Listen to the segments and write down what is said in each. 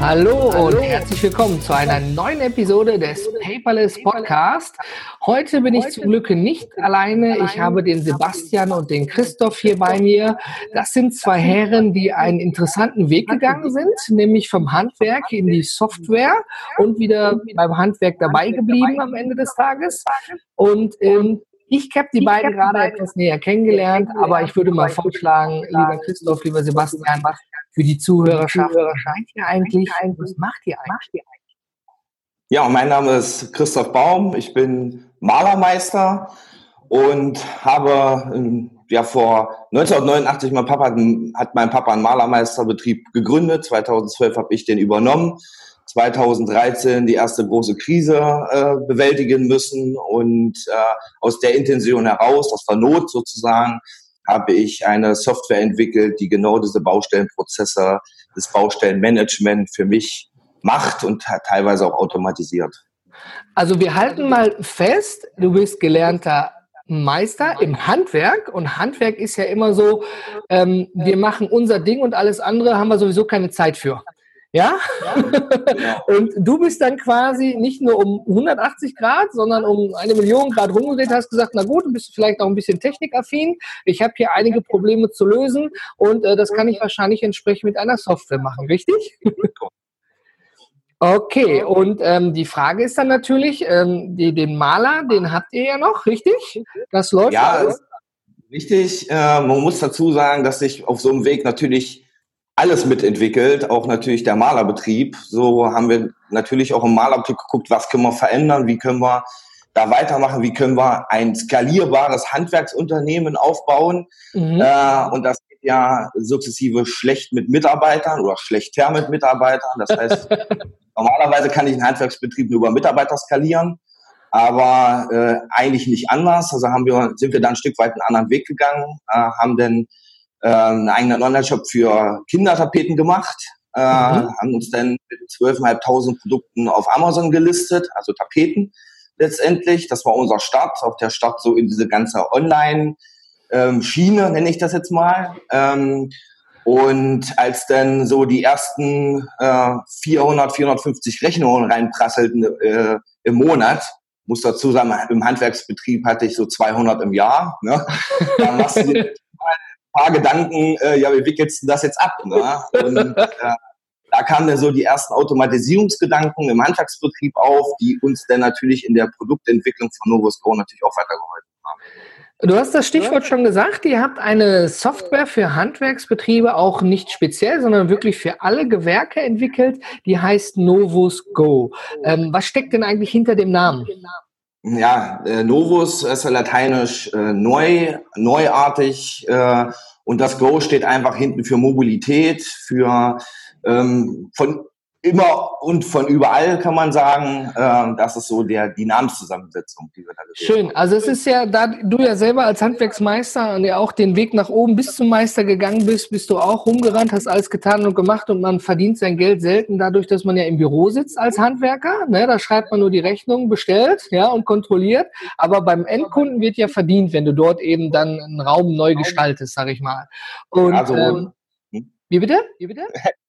Hallo, Hallo, und herzlich willkommen zu einer neuen Episode des Paperless Podcast. Heute bin ich zum Glück nicht alleine. Ich habe den Sebastian und den Christoph hier bei mir. Das sind zwei Herren, die einen interessanten Weg gegangen sind, nämlich vom Handwerk in die Software und wieder beim Handwerk dabei geblieben am Ende des Tages. Und ähm, ich habe die beiden gerade etwas näher kennengelernt, aber ich würde mal vorschlagen, lieber Christoph, lieber Sebastian, für die Zuhörerschaft, seid ihr eigentlich, was macht ihr eigentlich? Ja, mein Name ist Christoph Baum, ich bin Malermeister und habe ähm, ja vor 1989 mein Papa hat mein Papa einen Malermeisterbetrieb gegründet. 2012 habe ich den übernommen. 2013 die erste große Krise äh, bewältigen müssen und äh, aus der Intention heraus, aus der Not sozusagen, habe ich eine Software entwickelt, die genau diese Baustellenprozesse, das Baustellenmanagement für mich macht und teilweise auch automatisiert. Also wir halten mal fest, du bist gelernter Meister im Handwerk und Handwerk ist ja immer so, ähm, wir machen unser Ding und alles andere haben wir sowieso keine Zeit für. Ja? ja und du bist dann quasi nicht nur um 180 Grad, sondern um eine Million Grad rumgedreht, hast gesagt, na gut, du bist vielleicht auch ein bisschen technikaffin. Ich habe hier einige Probleme zu lösen und äh, das kann ich wahrscheinlich entsprechend mit einer Software machen, richtig? Okay, und ähm, die Frage ist dann natürlich, ähm, die, den Maler, den habt ihr ja noch, richtig? Das läuft ja alles? Richtig, äh, man muss dazu sagen, dass sich auf so einem Weg natürlich alles mitentwickelt, auch natürlich der Malerbetrieb. So haben wir natürlich auch im Malerbetrieb geguckt, was können wir verändern, wie können wir da weitermachen, wie können wir ein skalierbares Handwerksunternehmen aufbauen. Mhm. Äh, und das geht ja sukzessive schlecht mit Mitarbeitern oder schlechter mit Mitarbeitern. Das heißt, normalerweise kann ich einen Handwerksbetrieb nur über Mitarbeiter skalieren, aber äh, eigentlich nicht anders. Also haben wir, sind wir dann ein Stück weit einen anderen Weg gegangen, äh, haben dann äh, einen eigenen Online-Shop für Kindertapeten gemacht, äh, mhm. haben uns dann mit 12.500 Produkten auf Amazon gelistet, also Tapeten letztendlich. Das war unser Start, auch der Start so in diese ganze Online-Schiene, ähm, nenne ich das jetzt mal. Ähm, und als dann so die ersten äh, 400, 450 Rechnungen reinprasselten äh, im Monat, muss dazu sagen, im Handwerksbetrieb hatte ich so 200 im Jahr. Ne? Da machst du paar Gedanken, äh, ja, wie wickelst du das jetzt ab? Ne? Und äh, da kamen dann so die ersten Automatisierungsgedanken im Handwerksbetrieb auf, die uns dann natürlich in der Produktentwicklung von Novus Go natürlich auch weitergeholfen haben. Du hast das Stichwort schon gesagt, ihr habt eine Software für Handwerksbetriebe auch nicht speziell, sondern wirklich für alle Gewerke entwickelt, die heißt Novus Go. Ähm, was steckt denn eigentlich hinter dem Namen? Ja, äh, Novus ist ja lateinisch äh, neu, neuartig äh, und das Go steht einfach hinten für Mobilität, für ähm, von immer und von überall kann man sagen, äh, das ist so der die Namenszusammensetzung, die wir da Schön. Haben. Also es ist ja, da du ja selber als Handwerksmeister und ja auch den Weg nach oben bis zum Meister gegangen bist, bist du auch rumgerannt, hast alles getan und gemacht und man verdient sein Geld selten dadurch, dass man ja im Büro sitzt als Handwerker. Ne? Da schreibt man nur die Rechnung, bestellt, ja und kontrolliert. Aber beim Endkunden wird ja verdient, wenn du dort eben dann einen Raum neu gestaltest, sag ich mal. Und also, ähm, wie bitte? Wie bitte?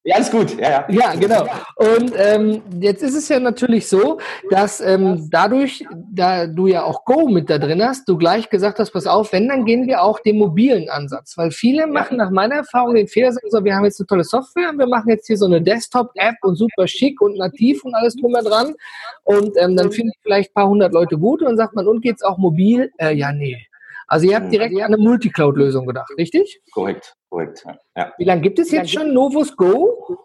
Ja, alles gut. Ja, ja. ja genau. Und ähm, jetzt ist es ja natürlich so, dass ähm, dadurch, da du ja auch Go mit da drin hast, du gleich gesagt hast, pass auf, wenn, dann gehen wir auch den mobilen Ansatz. Weil viele machen nach meiner Erfahrung den Fehler, sagen so, wir haben jetzt eine tolle Software und wir machen jetzt hier so eine Desktop-App und super schick und nativ und alles drum und dran. Und ähm, dann finden vielleicht ein paar hundert Leute gut und sagt man, und geht's auch mobil? Äh, ja, nee. Also ihr habt direkt an eine Multicloud-Lösung gedacht, richtig? Korrekt, korrekt. Ja. Wie lange gibt es jetzt schon Novus Go?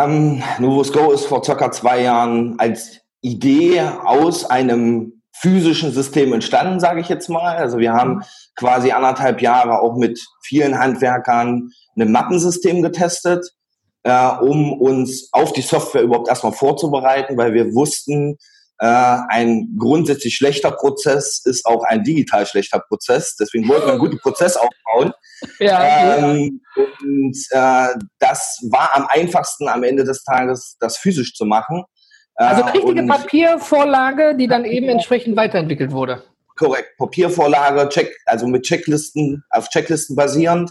Ähm, Novus Go ist vor circa zwei Jahren als Idee aus einem physischen System entstanden, sage ich jetzt mal. Also wir haben quasi anderthalb Jahre auch mit vielen Handwerkern ein Mappensystem getestet, äh, um uns auf die Software überhaupt erstmal vorzubereiten, weil wir wussten, Äh, ein grundsätzlich schlechter Prozess ist auch ein digital schlechter Prozess. Deswegen wollten wir einen guten Prozess aufbauen. Ja, ähm, und äh, das war am einfachsten am Ende des Tages, das physisch zu machen. Also eine richtige Papiervorlage, die dann eben entsprechend weiterentwickelt wurde. Korrekt, Papiervorlage, Check, also mit Checklisten, auf Checklisten basierend.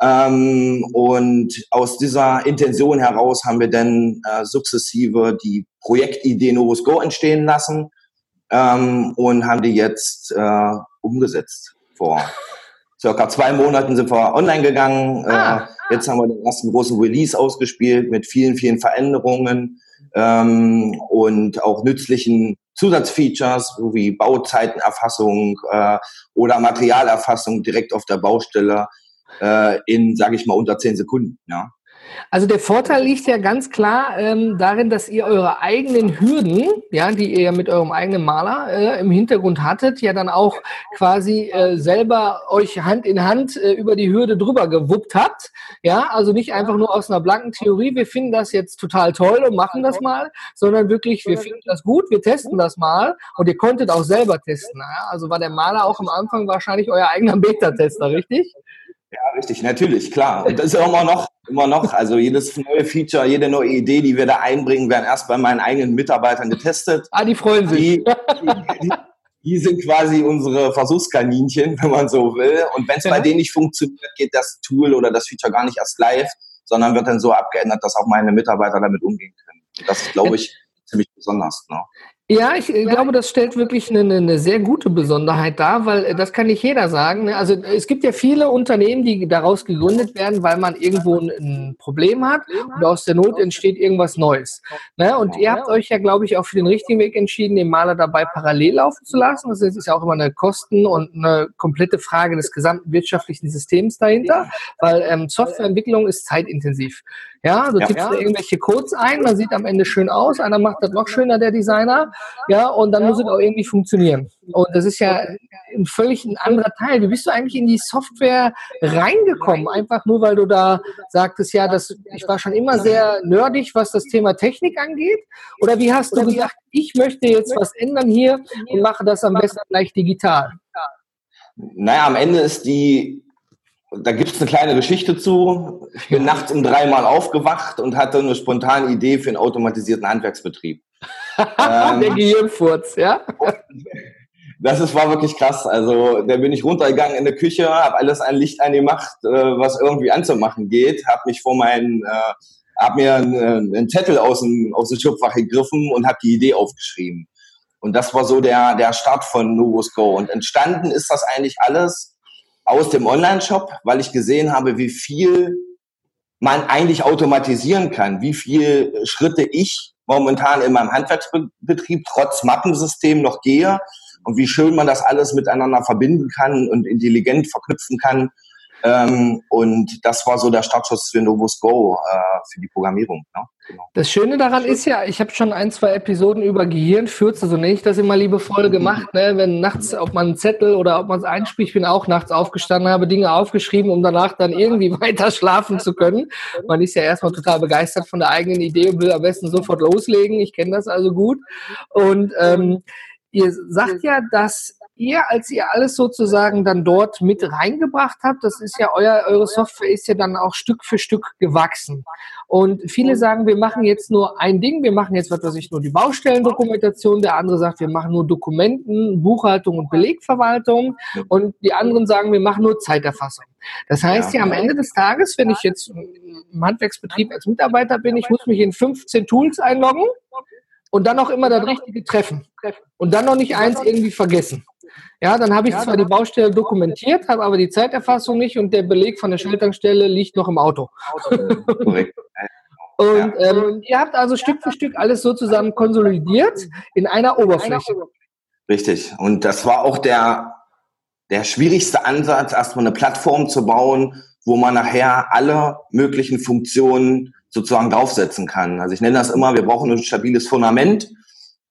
Ähm, und aus dieser Intention heraus haben wir dann äh, sukzessive die Projektidee Novus Go entstehen lassen ähm, und haben die jetzt äh, umgesetzt. Vor circa zwei Monaten sind wir online gegangen. Äh, ah, äh, jetzt haben wir den ersten großen Release ausgespielt mit vielen, vielen Veränderungen ähm, und auch nützlichen Zusatzfeatures wie Bauzeitenerfassung äh, oder Materialerfassung direkt auf der Baustelle äh, in, sage ich mal, unter zehn Sekunden. Ja. Also der Vorteil liegt ja ganz klar ähm, darin, dass ihr eure eigenen Hürden, ja, die ihr ja mit eurem eigenen Maler äh, im Hintergrund hattet, ja dann auch quasi äh, selber euch Hand in Hand äh, über die Hürde drüber gewuppt habt. Ja, also nicht einfach nur aus einer blanken Theorie, wir finden das jetzt total toll und machen das mal, sondern wirklich, wir finden das gut, wir testen das mal und ihr konntet auch selber testen. Ja? Also war der Maler auch am Anfang wahrscheinlich euer eigener Beta-Tester, richtig? Ja, richtig, natürlich, klar. Und das ist ja immer noch, immer noch, also jedes neue Feature, jede neue Idee, die wir da einbringen, werden erst bei meinen eigenen Mitarbeitern getestet. Ah, die freuen sich. Die, die, die sind quasi unsere Versuchskaninchen, wenn man so will. Und wenn es ja. bei denen nicht funktioniert, geht das Tool oder das Feature gar nicht erst live, sondern wird dann so abgeändert, dass auch meine Mitarbeiter damit umgehen können. Das ist, glaube ich, ziemlich besonders. Ne? Ja, ich glaube, das stellt wirklich eine, eine, sehr gute Besonderheit dar, weil äh, das kann nicht jeder sagen. Ne? Also es gibt ja viele Unternehmen, die daraus gegründet werden, weil man irgendwo ein Problem hat und aus der Not entsteht irgendwas Neues. Ne? Und ihr habt euch ja, glaube ich, auch für den richtigen Weg entschieden, den Maler dabei parallel laufen zu lassen. Das ist ja auch immer eine Kosten- und eine komplette Frage des gesamten wirtschaftlichen Systems dahinter, weil ähm, Softwareentwicklung ist zeitintensiv. Ja, du tippst ja. irgendwelche Codes ein, man sieht am Ende schön aus, einer macht das noch schöner, der Designer, ja, und dann muss es auch irgendwie funktionieren. Und das ist ja ein völlig ein anderer Teil. Wie bist du eigentlich in die Software reingekommen? Einfach nur, weil du da sagtest, ja, das, ich war schon immer sehr nerdig, was das Thema Technik angeht? Oder wie hast du gesagt, ich möchte jetzt was ändern hier und mache das am besten gleich digital? Naja, am Ende ist die da gibt es eine kleine Geschichte zu. Ich bin nachts um dreimal aufgewacht und hatte eine spontane Idee für einen automatisierten Handwerksbetrieb. ähm, Der Gehirnfurz, ja? Das ist, war wirklich krass. Also da bin ich runtergegangen in der Küche, habe alles ein Licht angemacht, äh, was irgendwie anzumachen geht, habe mich vor meinen, äh, habe mir einen, einen, Zettel aus dem, aus dem Schubfach gegriffen und habe die Idee aufgeschrieben. Und das war so der, der Start von Novus Go. Und entstanden ist das eigentlich alles aus dem Online-Shop, weil ich gesehen habe, wie viel man eigentlich automatisieren kann, wie viele Schritte ich momentan in meinem Handwerksbetrieb trotz Mappensystem noch gehe und wie schön man das alles miteinander verbinden kann und intelligent verknüpfen kann ähm, und das war so der Startschuss für Novus Go äh, für die Programmierung. Ne? Genau. Das Schöne daran ist ja, ich habe schon ein, zwei Episoden über Gehirnfürze, so nenne ich das immer liebevoll gemacht, ne? wenn nachts, ob man einen Zettel oder ob man es einspricht, ich bin auch nachts aufgestanden, habe Dinge aufgeschrieben, um danach dann irgendwie weiter schlafen zu können. Man ist ja erstmal total begeistert von der eigenen Idee und will am besten sofort loslegen. Ich kenne das also gut. Und ähm, ihr sagt ja, dass ihr, als ihr alles sozusagen dann dort mit reingebracht habt, das ist ja euer, eure Software ist ja dann auch Stück für Stück gewachsen. Und viele sagen, wir machen jetzt nur ein Ding, wir machen jetzt, was weiß ich, nur die Baustellendokumentation. Der andere sagt, wir machen nur Dokumenten, Buchhaltung und Belegverwaltung. Und die anderen sagen, wir machen nur Zeiterfassung. Das heißt ja, am Ende des Tages, wenn ich jetzt im Handwerksbetrieb als Mitarbeiter bin, ich muss mich in 15 Tools einloggen und dann auch immer das Richtige treffen. Und dann noch nicht eins irgendwie vergessen. Ja, dann habe ich zwar die Baustelle dokumentiert, habe aber die Zeiterfassung nicht und der Beleg von der Schalttankstelle liegt noch im Auto. und ähm, ihr habt also Stück für Stück alles sozusagen konsolidiert in einer Oberfläche. Richtig. Und das war auch der, der schwierigste Ansatz, erstmal eine Plattform zu bauen, wo man nachher alle möglichen Funktionen sozusagen draufsetzen kann. Also ich nenne das immer, wir brauchen ein stabiles Fundament,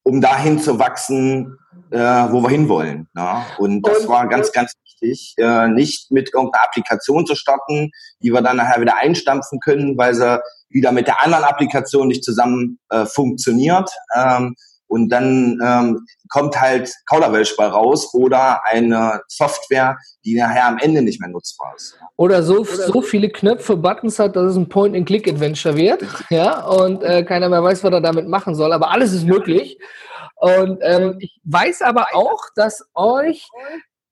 um dahin zu wachsen, äh, wo wir hinwollen. Ja? Und das und, war ganz, ganz wichtig, äh, nicht mit irgendeiner Applikation zu starten, die wir dann nachher wieder einstampfen können, weil sie wieder mit der anderen Applikation nicht zusammen äh, funktioniert, ähm, und dann ähm, kommt halt Kauderwelsch bei raus oder eine Software, die nachher am Ende nicht mehr nutzbar ist. Oder so, so viele Knöpfe, Buttons hat, dass es ein Point-and-Click-Adventure wird, ja, und äh, keiner mehr weiß, was er damit machen soll, aber alles ist möglich. Und ähm, ich weiß aber auch, dass euch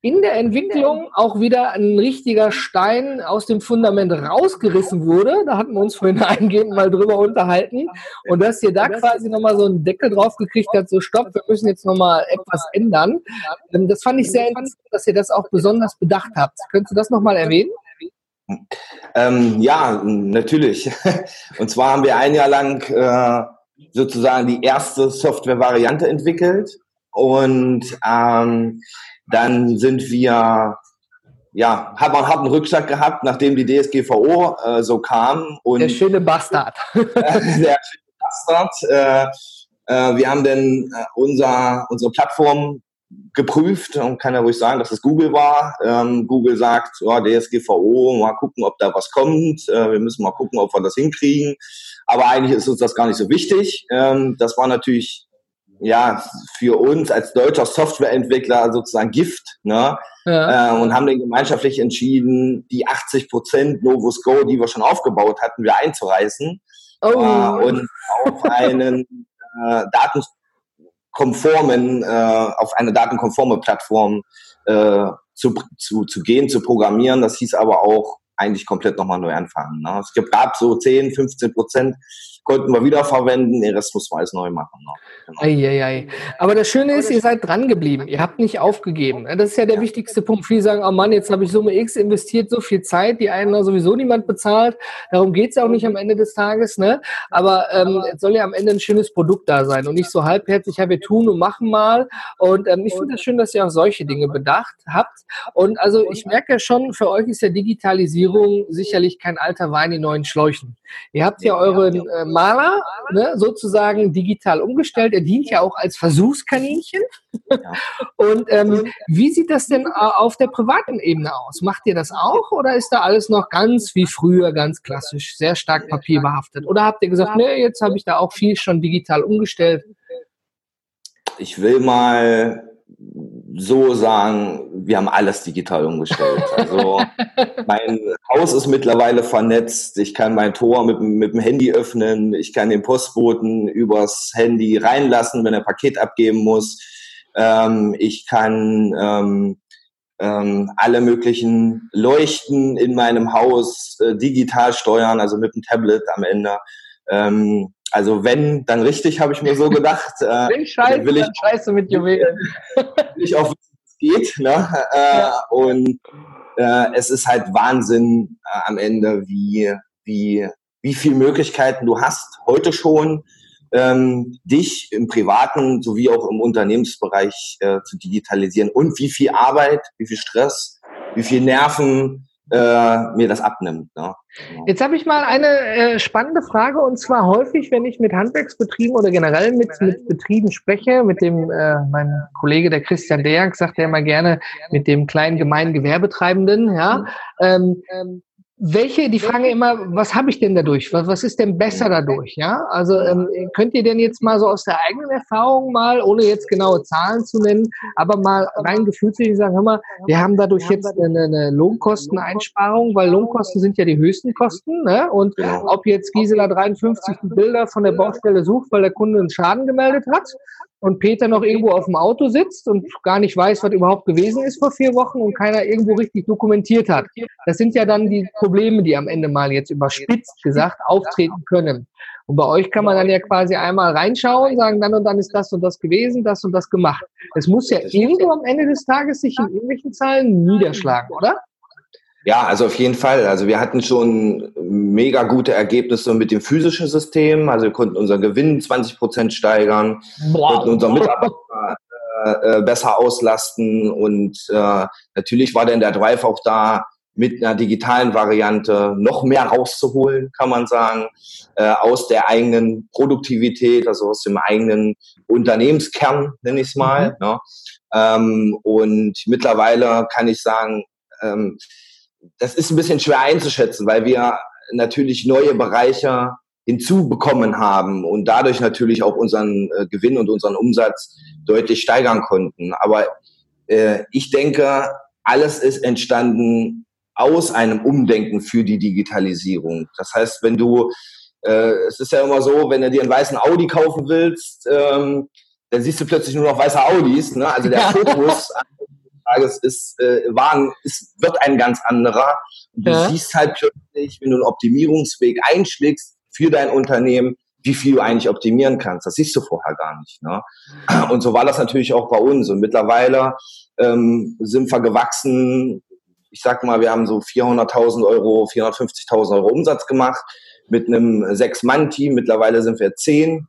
in der Entwicklung auch wieder ein richtiger Stein aus dem Fundament rausgerissen wurde. Da hatten wir uns vorhin eingehend mal drüber unterhalten. Und dass ihr da quasi nochmal so einen Deckel drauf gekriegt habt, so stopp, wir müssen jetzt nochmal etwas ändern. Ähm, das fand ich sehr interessant, dass ihr das auch besonders bedacht habt. Könntest du das nochmal erwähnen? Ähm, ja, natürlich. Und zwar haben wir ein Jahr lang äh, sozusagen die erste Software-Variante entwickelt. Und ähm, dann sind wir, ja, haben, haben einen Rückschlag gehabt, nachdem die DSGVO äh, so kam. Und, der schöne Bastard. der schöne Bastard. Äh, äh, wir haben dann äh, unser, unsere Plattform geprüft und kann ja ruhig sagen, dass es Google war. Ähm, Google sagt, oh, DSGVO, mal gucken, ob da was kommt. Äh, wir müssen mal gucken, ob wir das hinkriegen. Aber eigentlich ist uns das gar nicht so wichtig. Ähm, das war natürlich ja, für uns als deutscher Softwareentwickler sozusagen Gift, ne? Ja. Äh, und haben dann gemeinschaftlich entschieden, die 80 Prozent Novus Go, die wir schon aufgebaut hatten, wir einzureißen oh. äh, und auf einen äh, datenkonformen, äh, auf eine datenkonforme Plattform äh, zu, zu, zu gehen, zu programmieren. Das hieß aber auch eigentlich komplett nochmal neu anfangen. Ne? Es gab so 10, 15 Prozent konnten wir wiederverwenden, den Rest muss man alles neu machen. Ne? Genau. Ei, ei, ei. Aber das Schöne ist, ihr seid dran geblieben. Ihr habt nicht aufgegeben. Das ist ja der ja. wichtigste Punkt. Viele sagen, oh Mann, jetzt habe ich Summe X investiert, so viel Zeit, die einen sowieso niemand bezahlt. Darum geht es ja auch nicht am Ende des Tages. Ne? Aber ähm, es soll ja am Ende ein schönes Produkt da sein und nicht so halbherzig, ja, wir tun und machen mal. Und ähm, ich finde es das schön, dass ihr auch solche Dinge bedacht habt. Und also ich merke ja schon, für euch ist ja Digitalisierung sicherlich kein alter Wein in neuen Schläuchen. Ihr habt ja euren äh, Maler ne, sozusagen digital umgestellt. Er dient ja auch als Versuchskaninchen. Und ähm, wie sieht das denn auf der privaten Ebene aus? Macht ihr das auch oder ist da alles noch ganz wie früher, ganz klassisch, sehr stark papierbehaftet? Oder habt ihr gesagt, nee, jetzt habe ich da auch viel schon digital umgestellt? Ich will mal so sagen, wir haben alles digital umgestellt. Also mein Haus ist mittlerweile vernetzt. Ich kann mein Tor mit, mit dem Handy öffnen. Ich kann den Postboten übers Handy reinlassen, wenn er Paket abgeben muss. Ähm, ich kann ähm, ähm, alle möglichen Leuchten in meinem Haus äh, digital steuern, also mit dem Tablet am Ende. Ähm, also wenn, dann richtig, habe ich mir so gedacht. Äh, wenn scheiße, will ich, dann scheiße mit Juwelen. will ich auch wissen, wie es geht. Ne? Äh, ja. Und äh, es ist halt Wahnsinn äh, am Ende, wie, wie, wie viele Möglichkeiten du hast, heute schon, ähm, dich im privaten sowie auch im Unternehmensbereich äh, zu digitalisieren und wie viel Arbeit, wie viel Stress, wie viel Nerven äh, mir das abnimmt. Ne? Genau. Jetzt habe ich mal eine äh, spannende Frage und zwar häufig, wenn ich mit Handwerksbetrieben oder generell mit, mit Betrieben spreche, mit dem, äh, mein Kollege der Christian Deak sagt ja immer gerne mit dem kleinen gemeinen Gewerbetreibenden, ja, ähm, ähm, welche, die fragen immer, was habe ich denn dadurch? Was, was ist denn besser dadurch? Ja, also ähm, könnt ihr denn jetzt mal so aus der eigenen Erfahrung mal, ohne jetzt genaue Zahlen zu nennen, aber mal rein gefühlsmäßig sagen, hör mal, wir haben dadurch jetzt eine, eine Lohnkosteneinsparung, weil Lohnkosten sind ja die höchsten Kosten. Ne? Und ob jetzt Gisela 53 Bilder von der Baustelle sucht, weil der Kunde einen Schaden gemeldet hat, und Peter noch irgendwo auf dem Auto sitzt und gar nicht weiß, was überhaupt gewesen ist vor vier Wochen und keiner irgendwo richtig dokumentiert hat. Das sind ja dann die Probleme, die am Ende mal jetzt überspitzt gesagt auftreten können. Und bei euch kann man dann ja quasi einmal reinschauen, sagen, dann und dann ist das und das gewesen, das und das gemacht. Es muss ja irgendwo am Ende des Tages sich in irgendwelchen Zahlen niederschlagen, oder? Ja, also auf jeden Fall. Also wir hatten schon mega gute Ergebnisse mit dem physischen System. Also wir konnten unseren Gewinn 20 Prozent steigern, wow. konnten unseren Mitarbeiter äh, äh, besser auslasten und äh, natürlich war dann der Drive auch da, mit einer digitalen Variante noch mehr rauszuholen, kann man sagen, äh, aus der eigenen Produktivität, also aus dem eigenen Unternehmenskern, nenne ich es mal. Mhm. Ne? Ähm, und mittlerweile kann ich sagen, ähm, das ist ein bisschen schwer einzuschätzen, weil wir natürlich neue Bereiche hinzubekommen haben und dadurch natürlich auch unseren äh, Gewinn und unseren Umsatz deutlich steigern konnten. Aber äh, ich denke, alles ist entstanden aus einem Umdenken für die Digitalisierung. Das heißt, wenn du, äh, es ist ja immer so, wenn du dir einen weißen Audi kaufen willst, ähm, dann siehst du plötzlich nur noch weiße Audis. Ne? Also der ja. Fokus Tages ist, äh, waren, ist, wird ein ganz anderer. Und du ja. siehst halt plötzlich, wenn du einen Optimierungsweg einschlägst für dein Unternehmen, wie viel du eigentlich optimieren kannst. Das siehst du vorher gar nicht. Ne? Und so war das natürlich auch bei uns. Und mittlerweile ähm, sind wir gewachsen. Ich sag mal, wir haben so 400.000 Euro, 450.000 Euro Umsatz gemacht mit einem Sechs-Mann-Team. Mittlerweile sind wir zehn.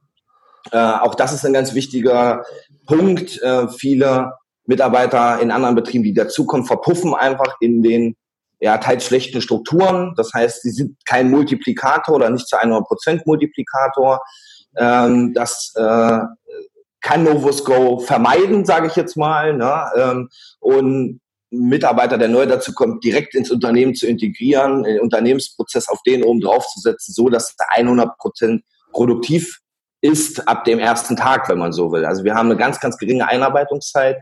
Äh, auch das ist ein ganz wichtiger Punkt. Äh, viele Mitarbeiter in anderen Betrieben, die dazukommen, verpuffen einfach in den ja, teils schlechten Strukturen. Das heißt, sie sind kein Multiplikator oder nicht zu 100 Prozent Multiplikator. Ähm, das äh, kann Novosco vermeiden, sage ich jetzt mal. Ne? Ähm, und Mitarbeiter, der neu dazu kommt, direkt ins Unternehmen zu integrieren, den Unternehmensprozess auf den oben drauf zu setzen, so dass er 100 Prozent produktiv ist ab dem ersten Tag, wenn man so will. Also wir haben eine ganz, ganz geringe Einarbeitungszeit.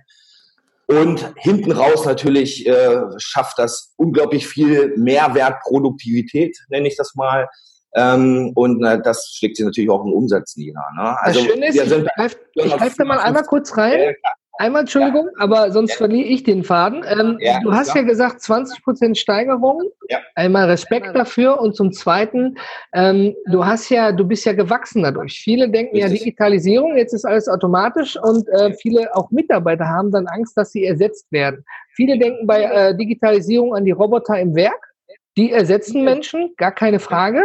Und hinten raus natürlich äh, schafft das unglaublich viel Mehrwert, Produktivität, nenne ich das mal. Ähm, und äh, das schlägt sich natürlich auch im Umsatz nieder. Ne? Also, das Schöne ist, ich greife da mal einmal kurz rein. Ja, Einmal Entschuldigung, ja. aber sonst ja. verliere ich den Faden. Ähm, ja, du hast ja gesagt 20% Steigerung. Ja. Einmal Respekt dafür und zum Zweiten, ähm, du hast ja, du bist ja gewachsen dadurch. Viele denken Richtig. ja Digitalisierung, jetzt ist alles automatisch und äh, viele auch Mitarbeiter haben dann Angst, dass sie ersetzt werden. Viele denken bei äh, Digitalisierung an die Roboter im Werk. Die ersetzen Menschen, gar keine Frage.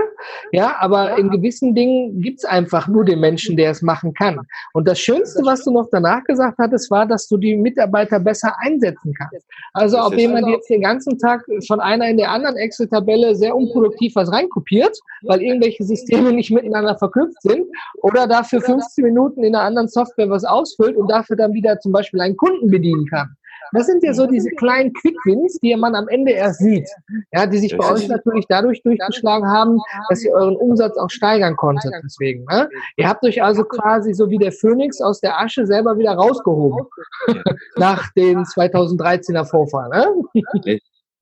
Ja, aber in gewissen Dingen gibt's einfach nur den Menschen, der es machen kann. Und das Schönste, was du noch danach gesagt hattest, war, dass du die Mitarbeiter besser einsetzen kannst. Also ob jemand jetzt den ganzen Tag von einer in der anderen Excel-Tabelle sehr unproduktiv was reinkopiert, weil irgendwelche Systeme nicht miteinander verknüpft sind, oder dafür 15 Minuten in einer anderen Software was ausfüllt und dafür dann wieder zum Beispiel einen Kunden bedienen kann. Das sind ja so diese kleinen Quickwins, die man am Ende erst sieht. Ja, die sich bei euch natürlich dadurch durchgeschlagen haben, dass ihr euren Umsatz auch steigern konntet. Deswegen, ne? Ihr habt euch also quasi so wie der Phönix aus der Asche selber wieder rausgehoben. Nach den 2013er Vorfall, ne?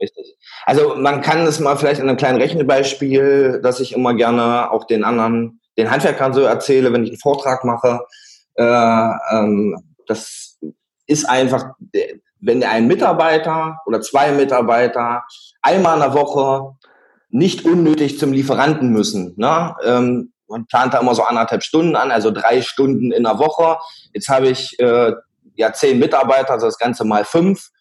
Richtig. Also man kann es mal vielleicht in einem kleinen Rechenbeispiel, dass ich immer gerne auch den anderen, den Handwerkern so erzähle, wenn ich einen Vortrag mache. Äh, ähm, das ist einfach wenn ein Mitarbeiter oder zwei Mitarbeiter einmal in der Woche nicht unnötig zum Lieferanten müssen. Ne? Ähm, man plant da immer so anderthalb Stunden an, also drei Stunden in der Woche. Jetzt habe ich äh, ja zehn Mitarbeiter, also das Ganze mal fünf.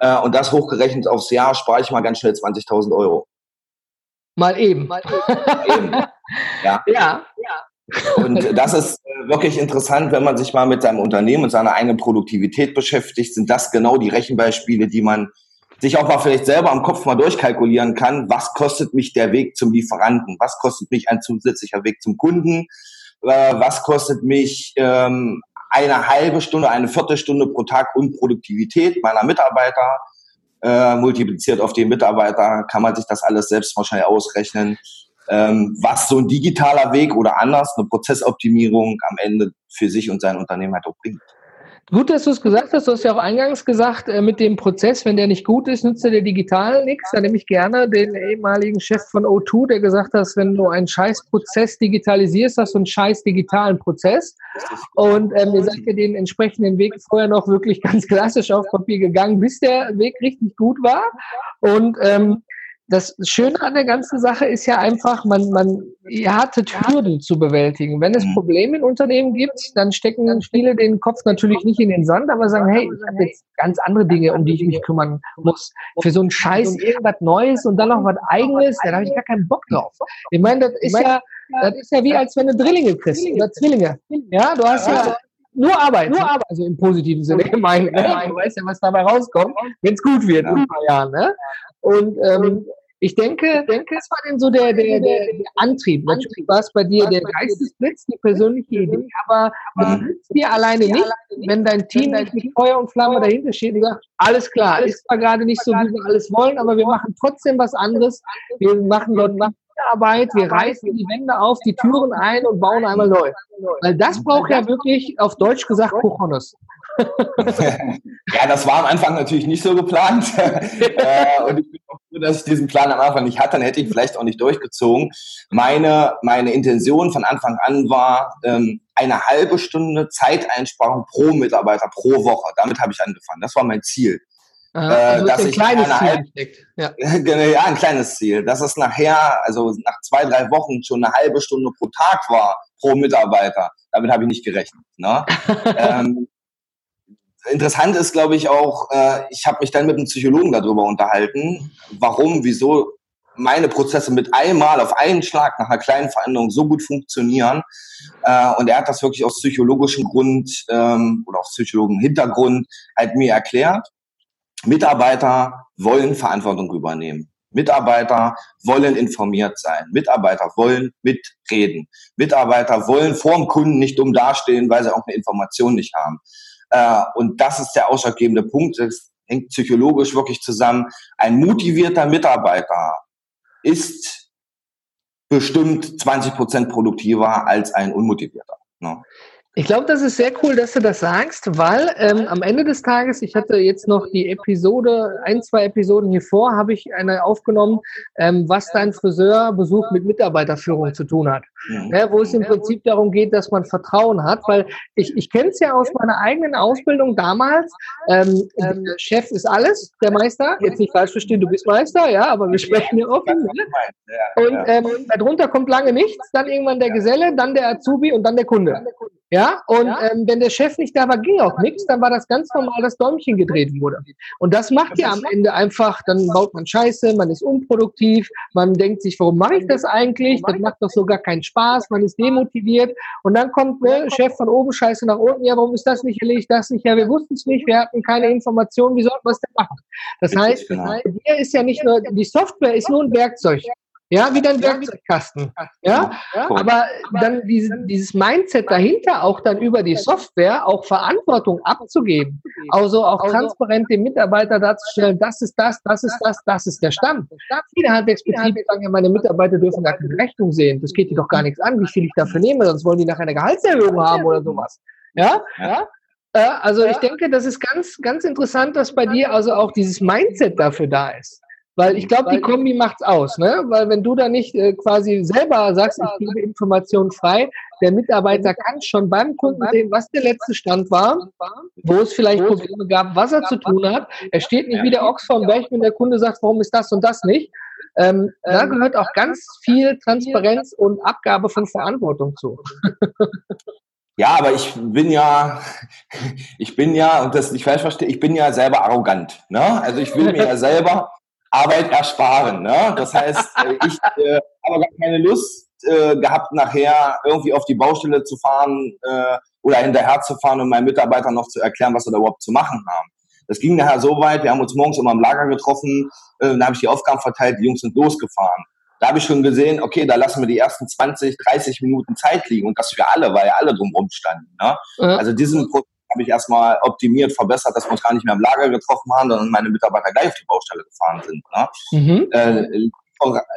Äh, und das hochgerechnet aufs Jahr spare ich mal ganz schnell 20.000 Euro. Mal eben. Mal eben. ja. ja. Und das ist äh, wirklich interessant, wenn man sich mal mit seinem Unternehmen und seiner eigenen Produktivität beschäftigt, sind das genau die Rechenbeispiele, die man sich auch mal vielleicht selber am Kopf mal durchkalkulieren kann. Was kostet mich der Weg zum Lieferanten? Was kostet mich ein zusätzlicher Weg zum Kunden? Äh, was kostet mich ähm, eine halbe Stunde, eine Viertelstunde pro Tag Unproduktivität meiner Mitarbeiter? Äh, multipliziert auf den Mitarbeiter kann man sich das alles selbst wahrscheinlich ausrechnen ähm, was so ein digitaler Weg oder anders eine Prozessoptimierung am Ende für sich und sein Unternehmen halt auch bringt. Gut, dass du es gesagt hast. Du hast ja auch eingangs gesagt, äh, mit dem Prozess, wenn der nicht gut ist, nützt der digital nichts. Da nehme ich gerne den ehemaligen Chef von O2, der gesagt hat, wenn du einen scheiß Prozess digitalisierst, hast du einen scheiß digitalen Prozess. Und ähm, ihr seid ja den entsprechenden Weg vorher noch wirklich ganz klassisch auf Papier gegangen, bis der Weg richtig gut war. Und ähm, das Schöne an der ganzen Sache ist ja einfach, man, man, ihr hattet Hürden zu bewältigen. Wenn es mhm. Probleme in Unternehmen gibt, dann stecken viele den Kopf natürlich nicht in den Sand, aber sagen, hey, ich habe jetzt ganz andere Dinge, um die ich mich kümmern muss. Für so einen Scheiß irgendwas Neues und dann noch was Eigenes, da habe ich gar keinen Bock drauf. Ich meine, das ist ja, das ist ja wie als wenn du Drillinge kriegst oder Zwillinge. Ja, du hast ja nur Arbeit, nur Arbeit, also im positiven Sinne gemeint. Ne? Du weißt ja, was dabei rauskommt, wenn es gut wird in ein paar Jahren. Ne? Und ähm, ich denke, denke, es war denn so der, der, der, der Antrieb. Natürlich war es bei dir der Geistesblitz, die persönliche Idee, aber das nützt dir alleine nicht, wenn dein Team nicht mit Feuer und Flamme dahinter steht und sagt, alles klar, ist zwar gerade nicht so, wie wir alles wollen, aber wir machen trotzdem was anderes. Wir machen dort Arbeit, wir reißen die Wände auf, die Türen ein und bauen einmal neu. Weil das braucht ja wirklich, auf Deutsch gesagt, Kochonis. Ja, das war am Anfang natürlich nicht so geplant. Äh, und ich bin auch froh, dass ich diesen Plan am Anfang nicht hatte, dann hätte ich vielleicht auch nicht durchgezogen. Meine, meine Intention von Anfang an war, ähm, eine halbe Stunde Zeiteinsparung pro Mitarbeiter pro Woche. Damit habe ich angefangen. Das war mein Ziel. Aha, äh, also dass ein kleines Ziel ja. Genau, ja, ein kleines Ziel. Dass es nachher, also nach zwei, drei Wochen schon eine halbe Stunde pro Tag war, pro Mitarbeiter. Damit habe ich nicht gerechnet. Ne? ähm, interessant ist, glaube ich, auch, äh, ich habe mich dann mit einem Psychologen darüber unterhalten, warum, wieso meine Prozesse mit einmal auf einen Schlag nach einer kleinen Veränderung so gut funktionieren. Äh, und er hat das wirklich aus psychologischem Grund ähm, oder aus psychologischem Hintergrund halt mir erklärt. Mitarbeiter wollen Verantwortung übernehmen. Mitarbeiter wollen informiert sein. Mitarbeiter wollen mitreden. Mitarbeiter wollen vor dem Kunden nicht dumm dastehen, weil sie auch eine Information nicht haben. Äh, und das ist der ausschlaggebende Punkt. Es hängt psychologisch wirklich zusammen. Ein motivierter Mitarbeiter ist bestimmt 20 Prozent produktiver als ein unmotivierter. Ne? Ich glaube, das ist sehr cool, dass du das sagst, weil ähm, am Ende des Tages, ich hatte jetzt noch die Episode, ein, zwei Episoden hier vor, habe ich eine aufgenommen, ähm, was dein Friseurbesuch mit Mitarbeiterführung zu tun hat. Ja, wo es im Prinzip darum geht, dass man Vertrauen hat, weil ich, ich kenne es ja aus meiner eigenen Ausbildung damals. Ähm, ähm, Chef ist alles, der Meister. Jetzt nicht falsch verstehen, du bist Meister, ja, aber wir sprechen hier offen. Ne? Und ähm, darunter kommt lange nichts, dann irgendwann der Geselle, dann der Azubi und dann der Kunde. Ja, und ja? Ähm, wenn der Chef nicht da war, ging auch nichts, dann war das ganz normal, dass Däumchen gedreht wurde. Und das macht ja am Ende einfach, dann baut man Scheiße, man ist unproduktiv, man denkt sich, warum mache ich das eigentlich? Das macht doch so gar keinen Spaß, man ist demotiviert. Und dann kommt ne, Chef von oben Scheiße nach unten, ja, warum ist das nicht erledigt, das nicht? Ja, wir wussten es nicht, wir hatten keine Informationen, wie sollten wir es denn machen? Das heißt, genau. hier ist ja nicht nur, die Software ist nur ein Werkzeug. Ja, wie dein Werkzeugkasten. Ja, aber dann diese, dieses Mindset dahinter, auch dann über die Software, auch Verantwortung abzugeben, also auch transparent dem Mitarbeiter darzustellen, das ist das, das ist das, das ist der Stand. Viele Handwerksbetriebe sagen ja, meine Mitarbeiter dürfen gar keine Rechnung sehen. Das geht dir doch gar nichts an, wie viel ich dafür nehme, sonst wollen die nachher eine Gehaltserhöhung haben oder sowas. Ja, ja. Äh, also ich denke, das ist ganz, ganz interessant, dass bei dir also auch dieses Mindset dafür da ist. Weil ich glaube, die Kombi macht's aus, ne? Weil wenn du da nicht äh, quasi selber sagst, ich gebe Informationen frei, der Mitarbeiter kann schon beim Kunden sehen, was der letzte Stand war, wo es vielleicht Probleme gab, was er zu tun hat. Er steht nicht wie der Ochs vom Berg, wenn der Kunde sagt, warum ist das und das nicht. Ähm, da ähm, gehört auch ganz viel Transparenz und Abgabe von Verantwortung zu. Ja, aber ich bin ja, ich bin ja, und das nicht falsch verstehe, ich bin ja selber arrogant. Ne? Also ich will mir ja selber Arbeit ersparen. Ne? Das heißt, äh, ich äh, habe gar keine Lust äh, gehabt, nachher irgendwie auf die Baustelle zu fahren äh, oder hinterher zu fahren und meinen Mitarbeitern noch zu erklären, was wir da überhaupt zu machen haben. Das ging nachher so weit, wir haben uns morgens immer im Lager getroffen, äh, da habe ich die Aufgaben verteilt, die Jungs sind losgefahren. Da habe ich schon gesehen, okay, da lassen wir die ersten 20, 30 Minuten Zeit liegen und das für alle, weil ja alle drumherum standen. Ne? Also diesen Prozess habe ich erstmal optimiert, verbessert, dass wir uns gar nicht mehr im Lager getroffen haben, sondern meine Mitarbeiter gleich auf die Baustelle gefahren sind. Ne? Mhm. Äh,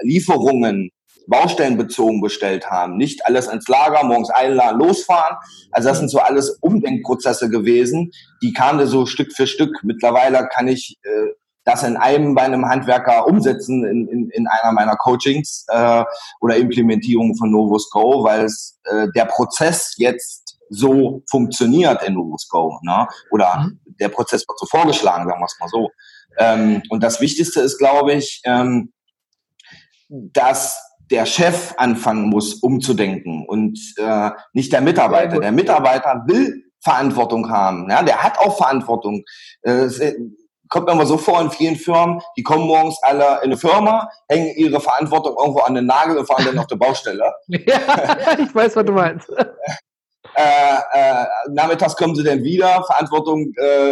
Lieferungen baustellenbezogen bestellt haben, nicht alles ins Lager, morgens einladen, losfahren. Also das sind so alles Umdenkprozesse gewesen, die kamen so Stück für Stück. Mittlerweile kann ich äh, das in einem bei einem Handwerker umsetzen in, in, in einer meiner Coachings äh, oder Implementierung von Novus Go, weil es äh, der Prozess jetzt so funktioniert in Novus Go. Ne? Oder mhm. der Prozess wird so vorgeschlagen, sagen wir es mal so. Ähm, und das Wichtigste ist, glaube ich, ähm, dass der Chef anfangen muss, umzudenken und äh, nicht der Mitarbeiter. Der Mitarbeiter will Verantwortung haben. Ja? Der hat auch Verantwortung. Äh, kommt mir mal so vor in vielen Firmen, die kommen morgens alle in eine Firma, hängen ihre Verantwortung irgendwo an den Nagel und fahren dann auf der Baustelle. ja, ich weiß, was du meinst. Äh, äh, nachmittags kommen sie dann wieder, Verantwortung äh,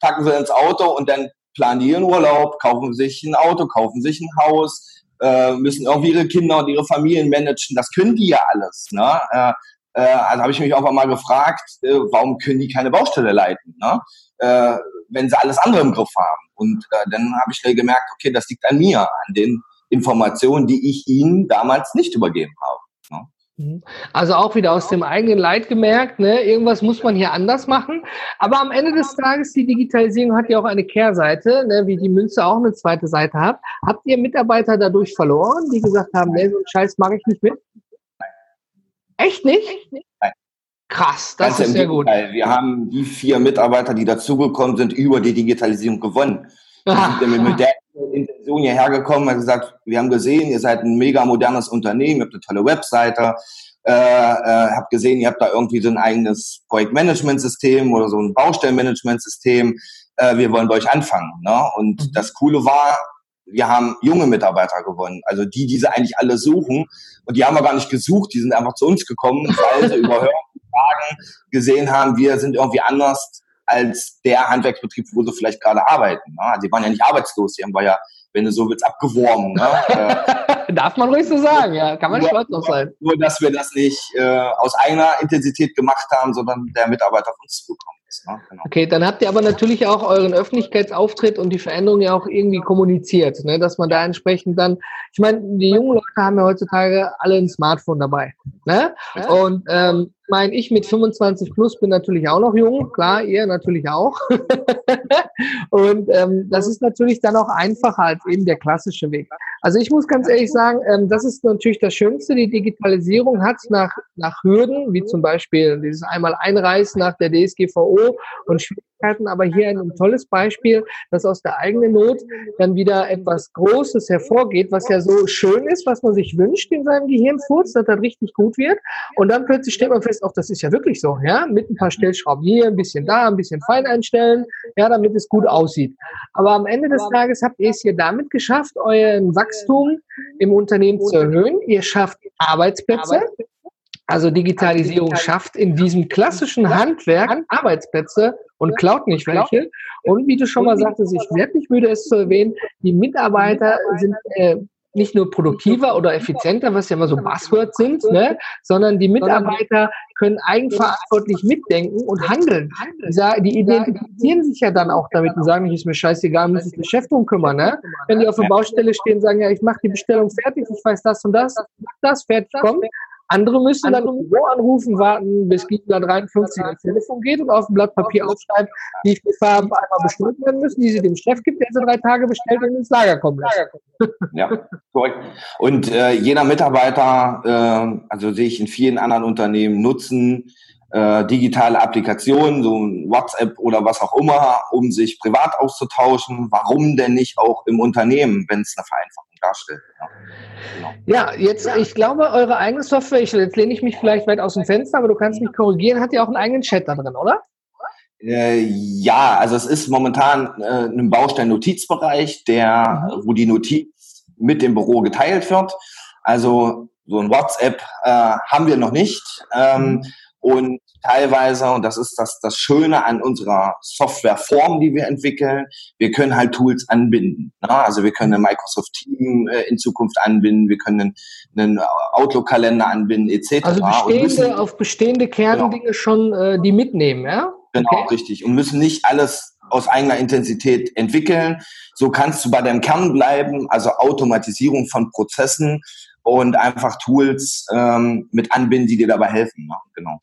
packen sie ins Auto und dann planen die ihren Urlaub, kaufen sich ein Auto, kaufen sich ein Haus, äh, müssen irgendwie ihre Kinder und ihre Familien managen. Das können die ja alles. Ne? Äh, äh, also habe ich mich auch mal gefragt, äh, warum können die keine Baustelle leiten, ne? äh, wenn sie alles andere im Griff haben. Und äh, dann habe ich schnell gemerkt, okay, das liegt an mir, an den Informationen, die ich ihnen damals nicht übergeben habe. Mhm. Also auch wieder aus dem eigenen Leid gemerkt, ne? irgendwas muss man hier anders machen. Aber am Ende des Tages, die Digitalisierung hat ja auch eine Kehrseite, ne? wie die Münze auch eine zweite Seite hat. Habt ihr Mitarbeiter dadurch verloren, die gesagt haben, nee, so einen Scheiß mache ich nicht mit? Echt nicht? Nein. Krass, das Ganz ist sehr gut. Wir haben die vier Mitarbeiter, die dazugekommen sind, über die Digitalisierung gewonnen. Sind mit der Intention hierher gekommen und gesagt, wir haben gesehen, ihr seid ein mega modernes Unternehmen, ihr habt eine tolle Webseite, äh, äh, habt gesehen, ihr habt da irgendwie so ein eigenes Projektmanagementsystem oder so ein Baustellenmanagementsystem. Äh, wir wollen bei euch anfangen. Ne? Und mhm. das Coole war, wir haben junge Mitarbeiter gewonnen, also die, die sie eigentlich alle suchen. Und die haben wir gar nicht gesucht, die sind einfach zu uns gekommen, weil sie über Fragen gesehen haben, wir sind irgendwie anders als der Handwerksbetrieb, wo sie vielleicht gerade arbeiten. Ne? Sie waren ja nicht arbeitslos, die haben wir ja, wenn du so willst, abgeworben. Ne? Darf man ruhig so sagen, ja, kann man nur, stolz noch sein. Nur, dass wir das nicht äh, aus eigener Intensität gemacht haben, sondern der Mitarbeiter von uns zugekommen ist. Ne? Genau. Okay, dann habt ihr aber natürlich auch euren Öffentlichkeitsauftritt und die Veränderung ja auch irgendwie kommuniziert, ne? dass man da entsprechend dann, ich meine, die jungen Leute haben ja heutzutage alle ein Smartphone dabei. Ne? Und ähm, meine, ich mit 25 plus bin natürlich auch noch jung, klar, ihr natürlich auch. und ähm, das ist natürlich dann auch einfacher als eben der klassische Weg. Also ich muss ganz ehrlich sagen, ähm, das ist natürlich das Schönste. Die Digitalisierung hat nach, nach Hürden, wie zum Beispiel dieses einmal Einreißen nach der DSGVO und Schwierigkeiten, aber hier ein, ein tolles Beispiel, dass aus der eigenen Not dann wieder etwas Großes hervorgeht, was ja so schön ist, was man sich wünscht in seinem Gehirnfurz, dass das richtig gut wird. Und dann plötzlich stellt man fest, auch das ist ja wirklich so, ja, mit ein paar Stellschrauben hier, ein bisschen da, ein bisschen fein einstellen, ja, damit es gut aussieht. Aber am Ende des Tages habt ihr es hier damit geschafft, euren Wachstum im Unternehmen zu erhöhen. Ihr schafft Arbeitsplätze. Also Digitalisierung schafft in diesem klassischen Handwerk Arbeitsplätze und klaut nicht welche. Und wie du schon mal sagtest, ich werde nicht müde, es zu erwähnen, die Mitarbeiter sind äh, nicht nur produktiver oder effizienter, was ja immer so Buzzwords sind, ne, sondern die Mitarbeiter können eigenverantwortlich mitdenken und handeln. Die identifizieren sich ja dann auch damit und sagen, ist mir scheißegal, muss sich der Chef drum kümmern. Ne? Wenn die auf der Baustelle stehen und sagen, ja, ich mache die Bestellung fertig, ich weiß das und das, das fertig kommt, andere müssen dann im Büro anrufen, warten, bis Gegner 53 ans Telefon geht und auf dem Blatt Papier aufschreiben, wie viele Farben einmal bestellt werden müssen, die sie dem Chef gibt, der sie drei Tage bestellt und ins Lager kommen lässt. Ja, korrekt. Und äh, jeder Mitarbeiter, äh, also sehe ich in vielen anderen Unternehmen, nutzen äh, digitale Applikationen, so ein WhatsApp oder was auch immer, um sich privat auszutauschen. Warum denn nicht auch im Unternehmen, wenn es eine Vereinfachung darstellt? Ja. Genau. Ja, jetzt, ich glaube, eure eigene Software, ich, jetzt lehne ich mich vielleicht weit aus dem Fenster, aber du kannst mich korrigieren, hat ja auch einen eigenen Chat da drin, oder? Äh, ja, also es ist momentan äh, ein Baustellen-Notizbereich, der, mhm. wo die Notiz mit dem Büro geteilt wird. Also so ein WhatsApp äh, haben wir noch nicht. Ähm, mhm. Und teilweise, und das ist das, das Schöne an unserer Softwareform, die wir entwickeln, wir können halt Tools anbinden. Ne? Also wir können ein Microsoft Team äh, in Zukunft anbinden, wir können einen Outlook-Kalender anbinden, etc. Also bestehende, müssen, auf bestehende Kerndinge genau. schon äh, die mitnehmen, ja? Genau, okay. richtig. Und müssen nicht alles aus eigener Intensität entwickeln. So kannst du bei deinem Kern bleiben, also Automatisierung von Prozessen und einfach Tools ähm, mit anbinden, die dir dabei helfen. Ja, genau.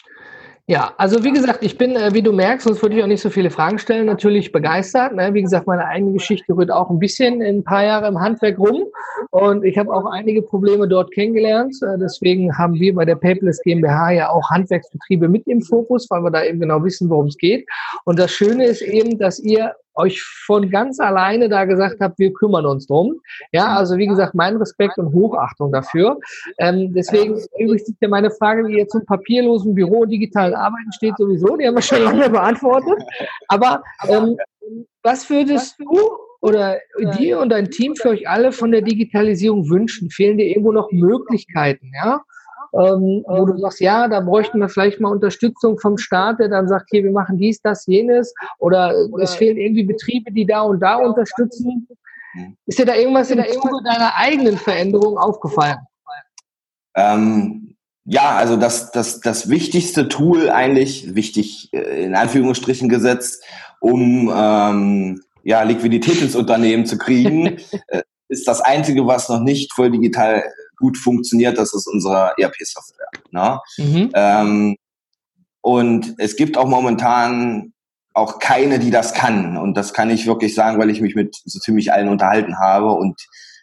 Ja, also wie gesagt, ich bin, äh, wie du merkst, sonst würde ich auch nicht so viele Fragen stellen, natürlich begeistert. Ne? Wie gesagt, meine eigene Geschichte rührt auch ein bisschen in ein paar Jahre im Handwerk rum und ich habe auch einige Probleme dort kennengelernt. Äh, deswegen haben wir bei der Paperless GmbH ja auch Handwerksbetriebe mit im Fokus, weil wir da eben genau wissen, worum es geht. Und das Schöne ist eben, dass ihr euch von ganz alleine da gesagt habt, wir kümmern uns drum. Ja, also wie gesagt, mein Respekt und Hochachtung dafür. Ähm, deswegen übrigens sich ja meine Frage, die jetzt zum papierlosen Büro und digitalen Arbeiten steht sowieso, die haben wir schon lange beantwortet. Aber ähm, was würdest du oder dir und dein Team für euch alle von der Digitalisierung wünschen? Fehlen dir irgendwo noch Möglichkeiten, ja? Ähm, wo du sagst, ja, da bräuchten wir vielleicht mal Unterstützung vom Staat, der dann sagt, hier, wir machen dies, das, jenes, oder es fehlen irgendwie Betriebe, die da und da unterstützen. Ist dir da irgendwas in der Zuge deiner eigenen Veränderung aufgefallen? Ähm, ja, also das, das, das wichtigste Tool eigentlich, wichtig äh, in Anführungsstrichen gesetzt, um ähm, ja, Liquidität ins Unternehmen zu kriegen, äh, ist das Einzige, was noch nicht voll digital gut funktioniert, das ist unsere ERP-Software. Ne? Mhm. Ähm, und es gibt auch momentan auch keine, die das kann. Und das kann ich wirklich sagen, weil ich mich mit so ziemlich allen unterhalten habe und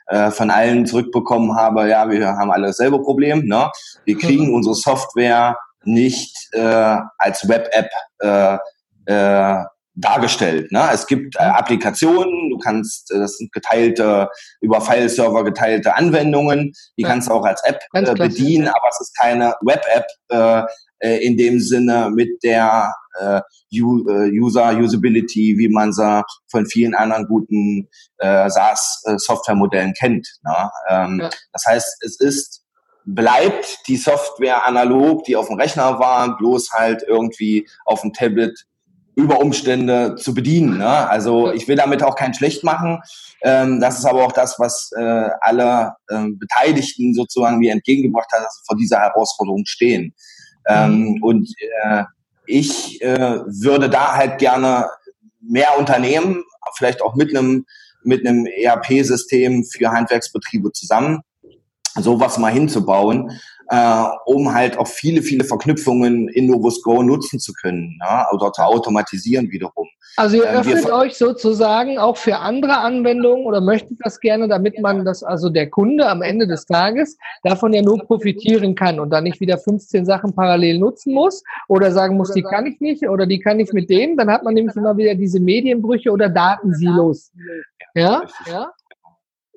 äh, von allen zurückbekommen habe, ja, wir haben alle dasselbe Problem. Ne? Wir kriegen mhm. unsere Software nicht äh, als Web-App äh, äh, dargestellt. Ne? Es gibt äh, mhm. Applikationen, du kannst, äh, das sind geteilte, über File-Server geteilte Anwendungen, die ja. kannst du auch als App äh, bedienen, aber es ist keine Web-App äh, äh, in dem Sinne mit der äh, äh, User Usability, wie man sie von vielen anderen guten äh, SaaS-Software-Modellen kennt. Ne? Ähm, ja. Das heißt, es ist bleibt die Software analog, die auf dem Rechner war, bloß halt irgendwie auf dem Tablet über Umstände zu bedienen. Ne? Also ich will damit auch keinen schlecht machen. Ähm, das ist aber auch das, was äh, alle äh, Beteiligten sozusagen mir entgegengebracht hat, dass sie vor dieser Herausforderung stehen. Ähm, mhm. und äh, ich äh, würde da halt gerne mehr Unternehmen, vielleicht auch mit einem mit einem ERP-System für Handwerksbetriebe zusammen, sowas mal hinzubauen, äh, um halt auch viele, viele Verknüpfungen in Novus Go nutzen zu können ja, oder zu automatisieren wiederum. Also ihr äh, öffnet euch sozusagen auch für andere Anwendungen oder möchtet das gerne, damit man das, also der Kunde am Ende des Tages davon ja nur profitieren kann und dann nicht wieder 15 Sachen parallel nutzen muss oder sagen muss, die kann ich nicht oder die kann ich mit dem, dann hat man nämlich immer wieder diese Medienbrüche oder Datensilos. Ja, ja.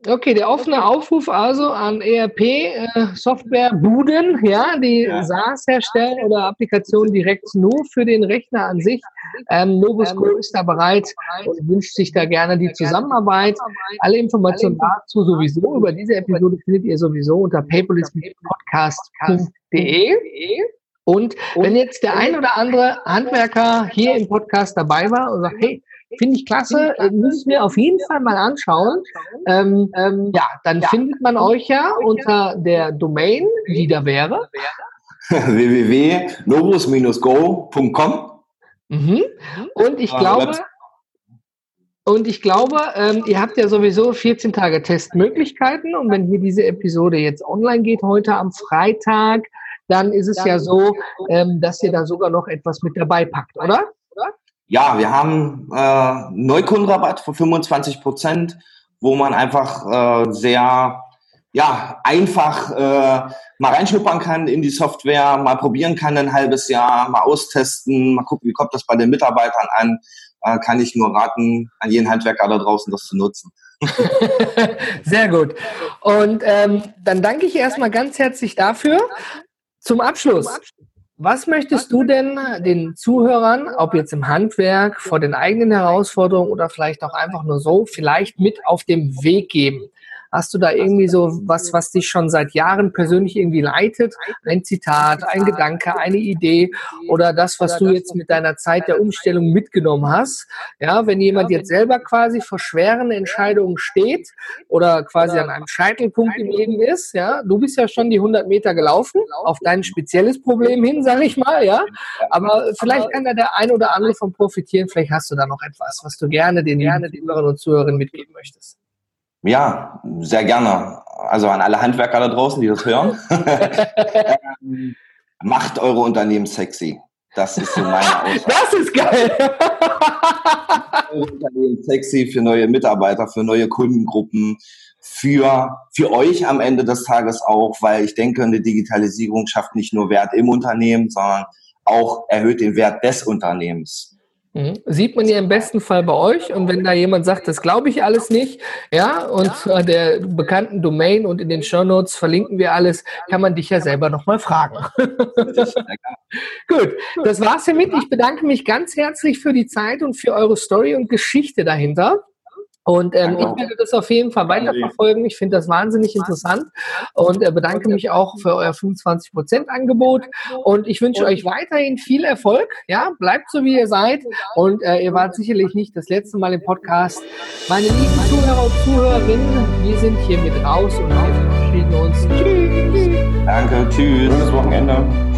Okay, der offene Aufruf also an ERP-Software-Buden, äh, ja, die ja. SaaS herstellen oder Applikationen direkt nur für den Rechner an sich. Ähm, Novusco ähm, ist da bereit und wünscht sich da gerne die Zusammenarbeit. Alle Informationen dazu sowieso über diese Episode findet ihr sowieso unter paperless.podcast.de. Und wenn jetzt der ein oder andere Handwerker hier im Podcast dabei war und sagt, hey, Finde ich klasse, muss ich mir auf jeden Fall mal anschauen. Ähm, ähm, ja, dann ja. findet man euch ja unter der Domain, die da wäre. www.novus-go.com mhm. Und ich glaube, und ich glaube, ähm, ihr habt ja sowieso 14 Tage Testmöglichkeiten. Und wenn hier diese Episode jetzt online geht, heute am Freitag, dann ist es ja so, ähm, dass ihr da sogar noch etwas mit dabei packt, oder? Ja, wir haben äh, Neukundenrabatt von 25 Prozent, wo man einfach äh, sehr ja, einfach äh, mal reinschnuppern kann in die Software, mal probieren kann ein halbes Jahr, mal austesten, mal gucken, wie kommt das bei den Mitarbeitern an. Äh, kann ich nur raten, an jeden Handwerker da draußen das zu nutzen. Sehr gut. Und ähm, dann danke ich erstmal ganz herzlich dafür. Zum Abschluss, was möchtest du denn den Zuhörern, ob jetzt im Handwerk, vor den eigenen Herausforderungen oder vielleicht auch einfach nur so, vielleicht mit auf dem Weg geben? Hast du da irgendwie so was, was dich schon seit Jahren persönlich irgendwie leitet? Ein Zitat, ein Gedanke, eine Idee oder das, was du jetzt mit deiner Zeit der Umstellung mitgenommen hast? Ja, wenn jemand jetzt selber quasi vor schweren Entscheidungen steht oder quasi an einem Scheitelpunkt im Leben ist, ja, du bist ja schon die 100 Meter gelaufen auf dein spezielles Problem hin, sag ich mal, ja. Aber vielleicht kann da der ein oder andere von profitieren. Vielleicht hast du da noch etwas, was du gerne den, gerne den Hörern und Zuhörern mitgeben möchtest. Ja, sehr gerne. Also an alle Handwerker da draußen, die das hören. Ähm, macht eure Unternehmen sexy. Das ist so meine Aussage. Das ist geil. eure Unternehmen sexy für neue Mitarbeiter, für neue Kundengruppen, für, für euch am Ende des Tages auch, weil ich denke, eine Digitalisierung schafft nicht nur Wert im Unternehmen, sondern auch erhöht den Wert des Unternehmens. Mhm. Sieht man ja im besten Fall bei euch und wenn da jemand sagt, das glaube ich alles nicht, ja, und ja. der bekannten Domain und in den Show Notes verlinken wir alles, kann man dich ja selber nochmal fragen. Gut, das war's hiermit. Ich bedanke mich ganz herzlich für die Zeit und für eure Story und Geschichte dahinter. Und ähm, ich werde das auf jeden Fall weiterverfolgen. Ich finde das wahnsinnig interessant und äh, bedanke mich auch für euer 25%-Angebot. Und ich wünsche euch weiterhin viel Erfolg. Ja, bleibt so, wie ihr seid. Und äh, ihr wart sicherlich nicht das letzte Mal im Podcast. Meine lieben Zuhörer und Zuhörerinnen, wir sind hier mit raus und wir verabschieden uns. Tschüss. Danke, tschüss. Bis Wochenende.